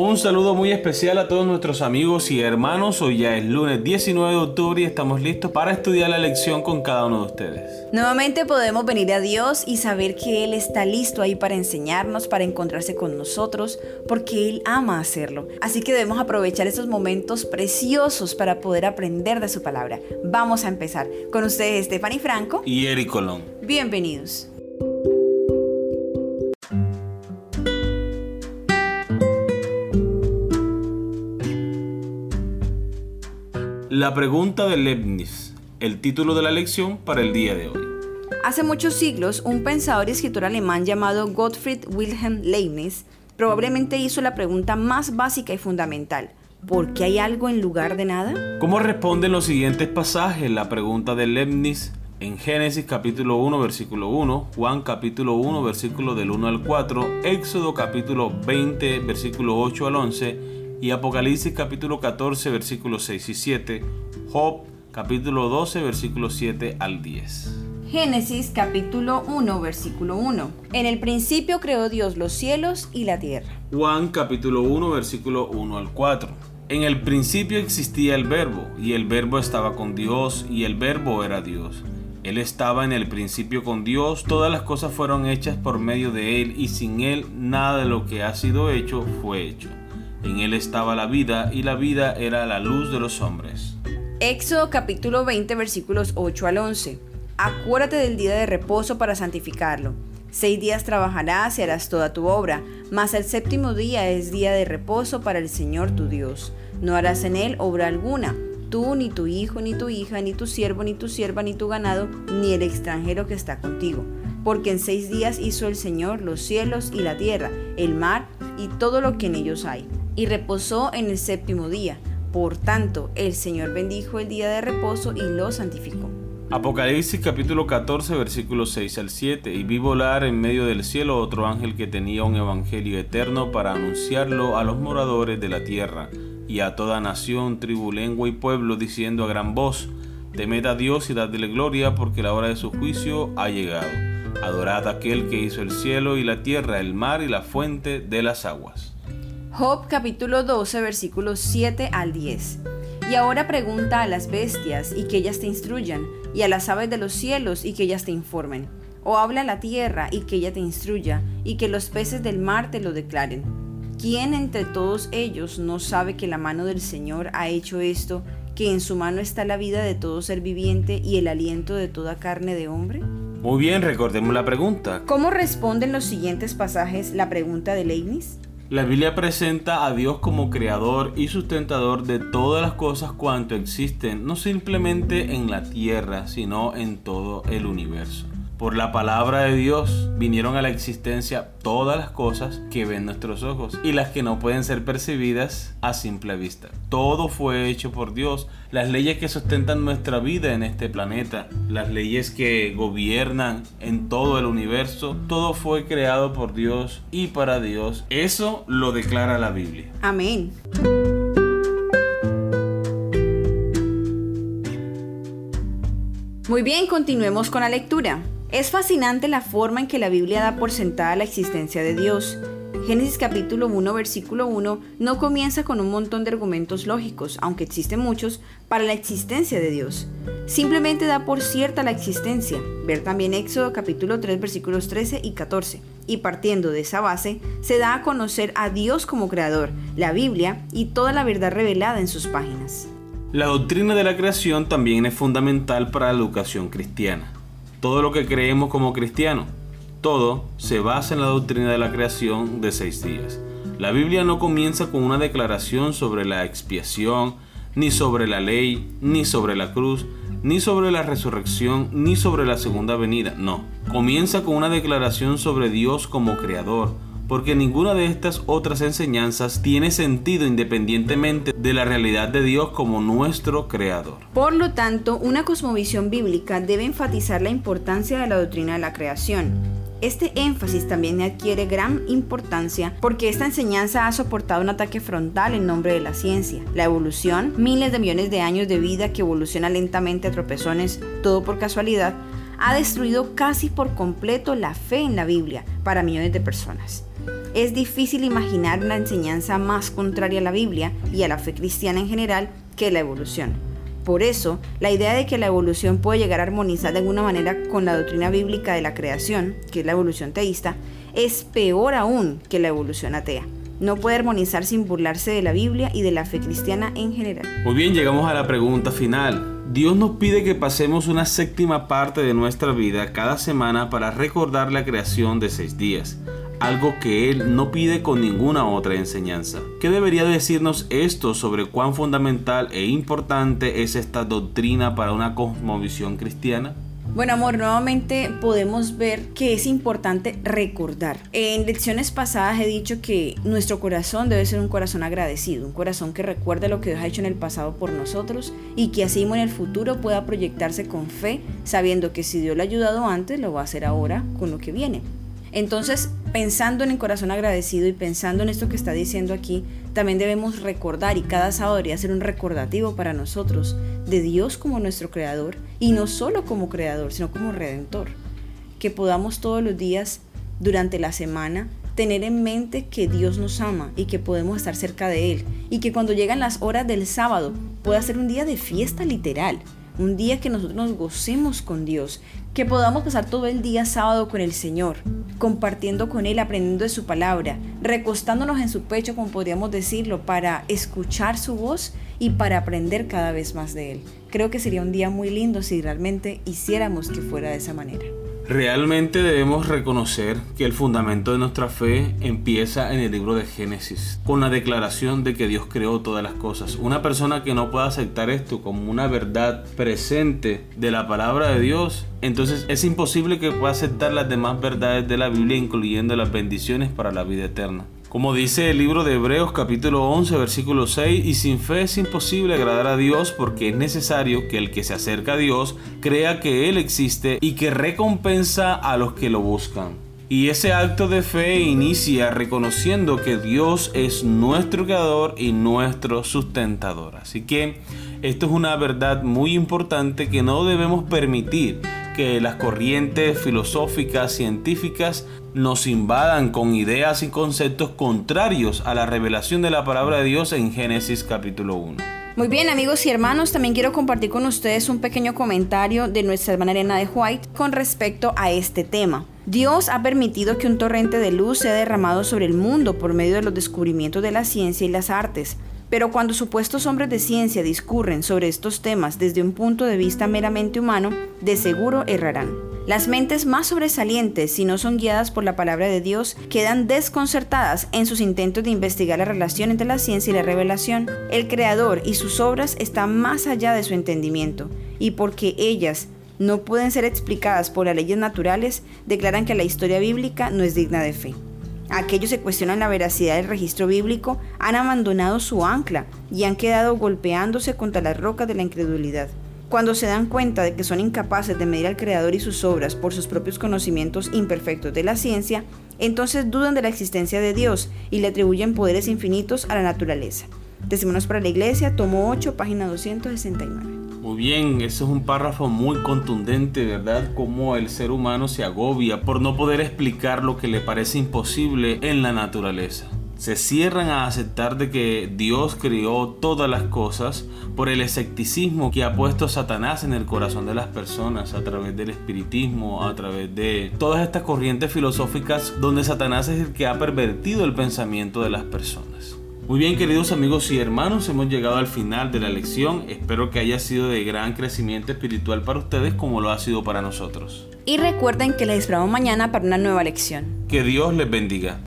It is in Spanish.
Un saludo muy especial a todos nuestros amigos y hermanos. Hoy ya es lunes 19 de octubre y estamos listos para estudiar la lección con cada uno de ustedes. Nuevamente podemos venir a Dios y saber que Él está listo ahí para enseñarnos, para encontrarse con nosotros, porque Él ama hacerlo. Así que debemos aprovechar esos momentos preciosos para poder aprender de su palabra. Vamos a empezar. Con ustedes Stephanie Franco y Eric Colón. Bienvenidos. La pregunta de Leibniz, el título de la lección para el día de hoy. Hace muchos siglos, un pensador y escritor alemán llamado Gottfried Wilhelm Leibniz probablemente hizo la pregunta más básica y fundamental. ¿Por qué hay algo en lugar de nada? ¿Cómo responden los siguientes pasajes la pregunta de Leibniz en Génesis capítulo 1 versículo 1, Juan capítulo 1 versículo del 1 al 4, Éxodo capítulo 20 versículo 8 al 11 y Apocalipsis capítulo 14 versículos 6 y 7, Job capítulo 12 versículos 7 al 10. Génesis capítulo 1 versículo 1. En el principio creó Dios los cielos y la tierra. Juan capítulo 1 versículo 1 al 4. En el principio existía el verbo, y el verbo estaba con Dios, y el verbo era Dios. Él estaba en el principio con Dios, todas las cosas fueron hechas por medio de Él, y sin Él nada de lo que ha sido hecho fue hecho. En él estaba la vida y la vida era la luz de los hombres. Éxodo capítulo 20 versículos 8 al 11. Acuérdate del día de reposo para santificarlo. Seis días trabajarás y harás toda tu obra, mas el séptimo día es día de reposo para el Señor tu Dios. No harás en él obra alguna, tú, ni tu hijo, ni tu hija, ni tu siervo, ni tu sierva, ni tu ganado, ni el extranjero que está contigo. Porque en seis días hizo el Señor los cielos y la tierra, el mar y todo lo que en ellos hay y reposó en el séptimo día. Por tanto, el Señor bendijo el día de reposo y lo santificó. Apocalipsis capítulo 14 versículos 6 al 7 Y vi volar en medio del cielo otro ángel que tenía un evangelio eterno para anunciarlo a los moradores de la tierra y a toda nación, tribu, lengua y pueblo, diciendo a gran voz, Temed a Dios y dadle gloria porque la hora de su juicio ha llegado. Adorad a aquel que hizo el cielo y la tierra, el mar y la fuente de las aguas. Job capítulo 12 versículos 7 al 10. Y ahora pregunta a las bestias y que ellas te instruyan, y a las aves de los cielos y que ellas te informen. O habla a la tierra y que ella te instruya, y que los peces del mar te lo declaren. ¿Quién entre todos ellos no sabe que la mano del Señor ha hecho esto, que en su mano está la vida de todo ser viviente y el aliento de toda carne de hombre? Muy bien, recordemos la pregunta. ¿Cómo responden los siguientes pasajes la pregunta de Leibniz? La Biblia presenta a Dios como creador y sustentador de todas las cosas cuanto existen, no simplemente en la tierra, sino en todo el universo. Por la palabra de Dios vinieron a la existencia todas las cosas que ven nuestros ojos y las que no pueden ser percibidas a simple vista. Todo fue hecho por Dios. Las leyes que sustentan nuestra vida en este planeta, las leyes que gobiernan en todo el universo, todo fue creado por Dios y para Dios. Eso lo declara la Biblia. Amén. Muy bien, continuemos con la lectura. Es fascinante la forma en que la Biblia da por sentada la existencia de Dios. Génesis capítulo 1 versículo 1 no comienza con un montón de argumentos lógicos, aunque existen muchos, para la existencia de Dios. Simplemente da por cierta la existencia. Ver también Éxodo capítulo 3 versículos 13 y 14. Y partiendo de esa base, se da a conocer a Dios como creador, la Biblia y toda la verdad revelada en sus páginas. La doctrina de la creación también es fundamental para la educación cristiana todo lo que creemos como cristianos. Todo se basa en la doctrina de la creación de seis días. La Biblia no comienza con una declaración sobre la expiación, ni sobre la ley, ni sobre la cruz, ni sobre la resurrección, ni sobre la segunda venida. No, comienza con una declaración sobre Dios como creador, porque ninguna de estas otras enseñanzas tiene sentido independientemente de la realidad de Dios como nuestro creador. Por lo tanto, una cosmovisión bíblica debe enfatizar la importancia de la doctrina de la creación. Este énfasis también adquiere gran importancia porque esta enseñanza ha soportado un ataque frontal en nombre de la ciencia. La evolución, miles de millones de años de vida que evoluciona lentamente a tropezones, todo por casualidad, ha destruido casi por completo la fe en la Biblia para millones de personas. Es difícil imaginar una enseñanza más contraria a la Biblia y a la fe cristiana en general que la evolución. Por eso, la idea de que la evolución puede llegar a armonizar de alguna manera con la doctrina bíblica de la creación, que es la evolución teísta, es peor aún que la evolución atea. No puede armonizar sin burlarse de la Biblia y de la fe cristiana en general. Muy bien, llegamos a la pregunta final. Dios nos pide que pasemos una séptima parte de nuestra vida cada semana para recordar la creación de seis días algo que él no pide con ninguna otra enseñanza. ¿Qué debería decirnos esto sobre cuán fundamental e importante es esta doctrina para una cosmovisión cristiana? Bueno, amor, nuevamente podemos ver que es importante recordar. En lecciones pasadas he dicho que nuestro corazón debe ser un corazón agradecido, un corazón que recuerde lo que Dios ha hecho en el pasado por nosotros y que así en el futuro pueda proyectarse con fe, sabiendo que si Dios lo ha ayudado antes, lo va a hacer ahora con lo que viene. Entonces, pensando en el corazón agradecido y pensando en esto que está diciendo aquí, también debemos recordar y cada sábado debería ser un recordativo para nosotros de Dios como nuestro creador y no solo como creador, sino como redentor. Que podamos todos los días durante la semana tener en mente que Dios nos ama y que podemos estar cerca de Él y que cuando llegan las horas del sábado pueda ser un día de fiesta literal, un día que nosotros nos gocemos con Dios, que podamos pasar todo el día sábado con el Señor, compartiendo con Él, aprendiendo de su palabra, recostándonos en su pecho, como podríamos decirlo, para escuchar su voz y para aprender cada vez más de Él. Creo que sería un día muy lindo si realmente hiciéramos que fuera de esa manera. Realmente debemos reconocer que el fundamento de nuestra fe empieza en el libro de Génesis, con la declaración de que Dios creó todas las cosas. Una persona que no pueda aceptar esto como una verdad presente de la palabra de Dios, entonces es imposible que pueda aceptar las demás verdades de la Biblia, incluyendo las bendiciones para la vida eterna. Como dice el libro de Hebreos capítulo 11 versículo 6, y sin fe es imposible agradar a Dios porque es necesario que el que se acerca a Dios crea que Él existe y que recompensa a los que lo buscan. Y ese acto de fe inicia reconociendo que Dios es nuestro creador y nuestro sustentador. Así que esto es una verdad muy importante que no debemos permitir que las corrientes filosóficas, científicas, nos invadan con ideas y conceptos contrarios a la revelación de la palabra de Dios en Génesis capítulo 1. Muy bien amigos y hermanos, también quiero compartir con ustedes un pequeño comentario de nuestra hermana Elena de White con respecto a este tema. Dios ha permitido que un torrente de luz sea derramado sobre el mundo por medio de los descubrimientos de la ciencia y las artes. Pero cuando supuestos hombres de ciencia discurren sobre estos temas desde un punto de vista meramente humano, de seguro errarán. Las mentes más sobresalientes, si no son guiadas por la palabra de Dios, quedan desconcertadas en sus intentos de investigar la relación entre la ciencia y la revelación. El Creador y sus obras están más allá de su entendimiento, y porque ellas no pueden ser explicadas por las leyes naturales, declaran que la historia bíblica no es digna de fe. Aquellos que cuestionan la veracidad del registro bíblico han abandonado su ancla y han quedado golpeándose contra las rocas de la incredulidad. Cuando se dan cuenta de que son incapaces de medir al Creador y sus obras por sus propios conocimientos imperfectos de la ciencia, entonces dudan de la existencia de Dios y le atribuyen poderes infinitos a la naturaleza. Decímonos para la Iglesia, tomo 8, página 269. Muy bien, eso es un párrafo muy contundente, ¿verdad? Cómo el ser humano se agobia por no poder explicar lo que le parece imposible en la naturaleza. Se cierran a aceptar de que Dios creó todas las cosas por el escepticismo que ha puesto Satanás en el corazón de las personas a través del espiritismo, a través de todas estas corrientes filosóficas donde Satanás es el que ha pervertido el pensamiento de las personas. Muy bien, queridos amigos y hermanos, hemos llegado al final de la lección. Espero que haya sido de gran crecimiento espiritual para ustedes como lo ha sido para nosotros. Y recuerden que les esperamos mañana para una nueva lección. Que Dios les bendiga.